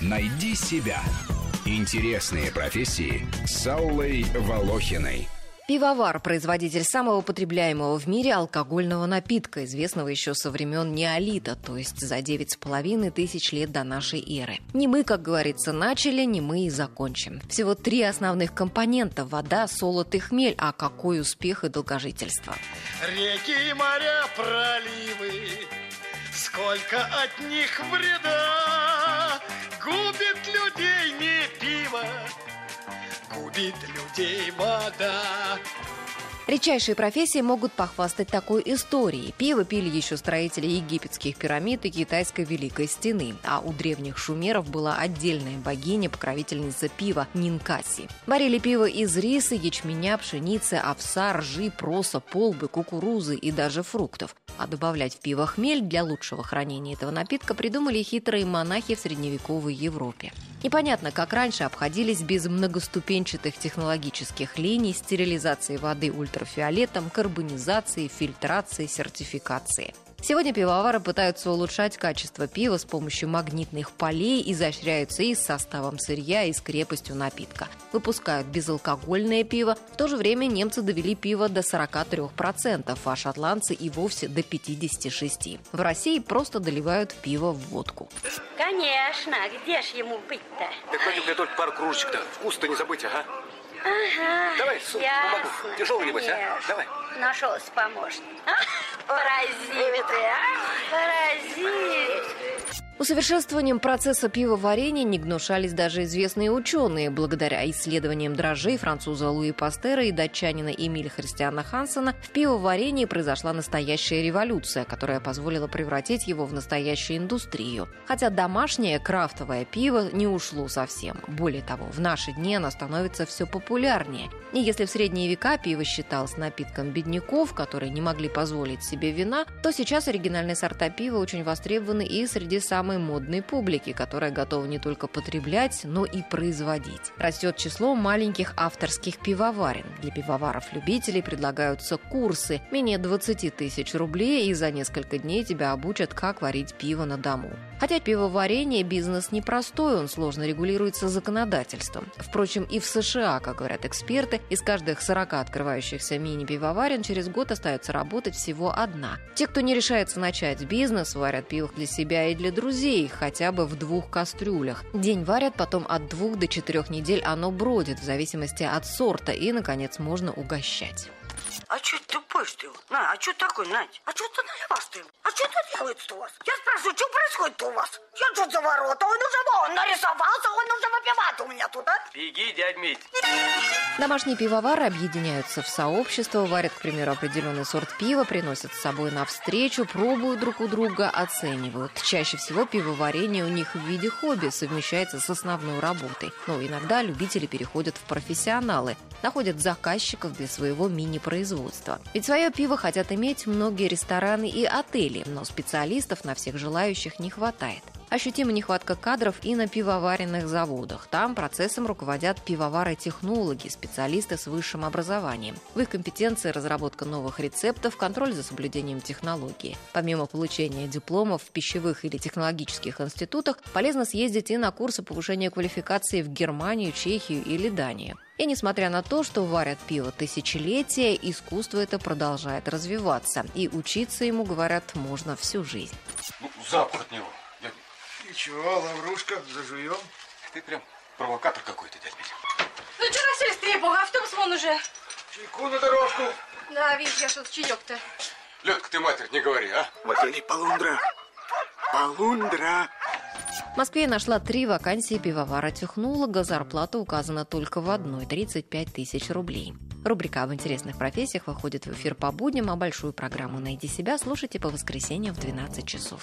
Найди себя. Интересные профессии с Аллой Волохиной. Пивовар – производитель самого потребляемого в мире алкогольного напитка, известного еще со времен неолита, то есть за девять с половиной тысяч лет до нашей эры. Не мы, как говорится, начали, не мы и закончим. Всего три основных компонента – вода, солод и хмель, а какой успех и долгожительство. Реки, моря, проливы, сколько от них вреда, губит людей не пиво, губит людей вода. Редчайшие профессии могут похвастать такой историей. Пиво пили еще строители египетских пирамид и китайской Великой Стены, а у древних шумеров была отдельная богиня, покровительница пива Нинкаси. Варили пиво из риса, ячменя, пшеницы, овса, ржи, проса, полбы, кукурузы и даже фруктов. А добавлять в пиво хмель для лучшего хранения этого напитка придумали хитрые монахи в средневековой Европе. Непонятно, как раньше обходились без многоступенчатых технологических линий, стерилизации воды ультрафиолетом, карбонизации, фильтрации, сертификации. Сегодня пивовары пытаются улучшать качество пива с помощью магнитных полей, изощряются и с составом сырья, и с крепостью напитка. Выпускают безалкогольное пиво. В то же время немцы довели пиво до 43%, а шотландцы и вовсе до 56%. В России просто доливают пиво в водку. Конечно, где ж ему быть-то? Так, Надюха, только пару кружечек-то. Вкус-то не забыть, ага. Ага, Давай, суп, ясно, помогу. Тяжелый, небось, а? Давай. Нашелся помощник. А? Паразиты, а? Усовершенствованием процесса пивоварения не гнушались даже известные ученые. Благодаря исследованиям дрожжей француза Луи Пастера и датчанина Эмиля Христиана Хансена в пивоварении произошла настоящая революция, которая позволила превратить его в настоящую индустрию. Хотя домашнее крафтовое пиво не ушло совсем. Более того, в наши дни оно становится все популярнее. И если в средние века пиво считалось напитком бедняков, которые не могли позволить себе вина, то сейчас оригинальные сорта пива очень востребованы и среди самых самой модной публики, которая готова не только потреблять, но и производить. Растет число маленьких авторских пивоварен. Для пивоваров-любителей предлагаются курсы менее 20 тысяч рублей, и за несколько дней тебя обучат, как варить пиво на дому. Хотя пивоварение – бизнес непростой, он сложно регулируется законодательством. Впрочем, и в США, как говорят эксперты, из каждых 40 открывающихся мини-пивоварен через год остается работать всего одна. Те, кто не решается начать бизнес, варят пиво для себя и для друзей, хотя бы в двух кастрюлях. День варят, потом от двух до четырех недель оно бродит, в зависимости от сорта, и, наконец, можно угощать. А что ты тупой, что ли? На, а что такой, Надь? А что ты наливаешь-то? А что тут делается у вас? Я спрашиваю, что происходит у вас? Я тут за ворота, он уже вон нарисовался, он уже выпивает у меня тут, а? Беги, дядь Мить. Домашние пивовары объединяются в сообщество, варят, к примеру, определенный сорт пива, приносят с собой навстречу, пробуют друг у друга, оценивают. Чаще всего пивоварение у них в виде хобби совмещается с основной работой. Но иногда любители переходят в профессионалы, находят заказчиков для своего мини-производства. Ведь свое пиво хотят иметь многие рестораны и отели, но специалистов на всех желающих не хватает. Ощутима нехватка кадров и на пивоваренных заводах. Там процессом руководят пивовары-технологи, специалисты с высшим образованием. В их компетенции разработка новых рецептов, контроль за соблюдением технологии. Помимо получения дипломов в пищевых или технологических институтах, полезно съездить и на курсы повышения квалификации в Германию, Чехию или Данию. И несмотря на то, что варят пиво тысячелетия, искусство это продолжает развиваться. И учиться ему, говорят, можно всю жизнь. Ну, запах от него. Дядь Мить. И чего, лаврушка, зажуем? Ты прям провокатор какой-то, дядь Мить. Ну что расселись трепуга, автобус вон уже. Чайку на дорожку. Да, видишь, я что-то чаек-то. Лёдка, ты матерь, не говори, а? Василий Полундра. Полундра. В Москве я нашла три вакансии пивовара-технолога. Зарплата указана только в одной – 35 тысяч рублей. Рубрика об интересных профессиях выходит в эфир по будням, а большую программу «Найди себя» слушайте по воскресеньям в 12 часов.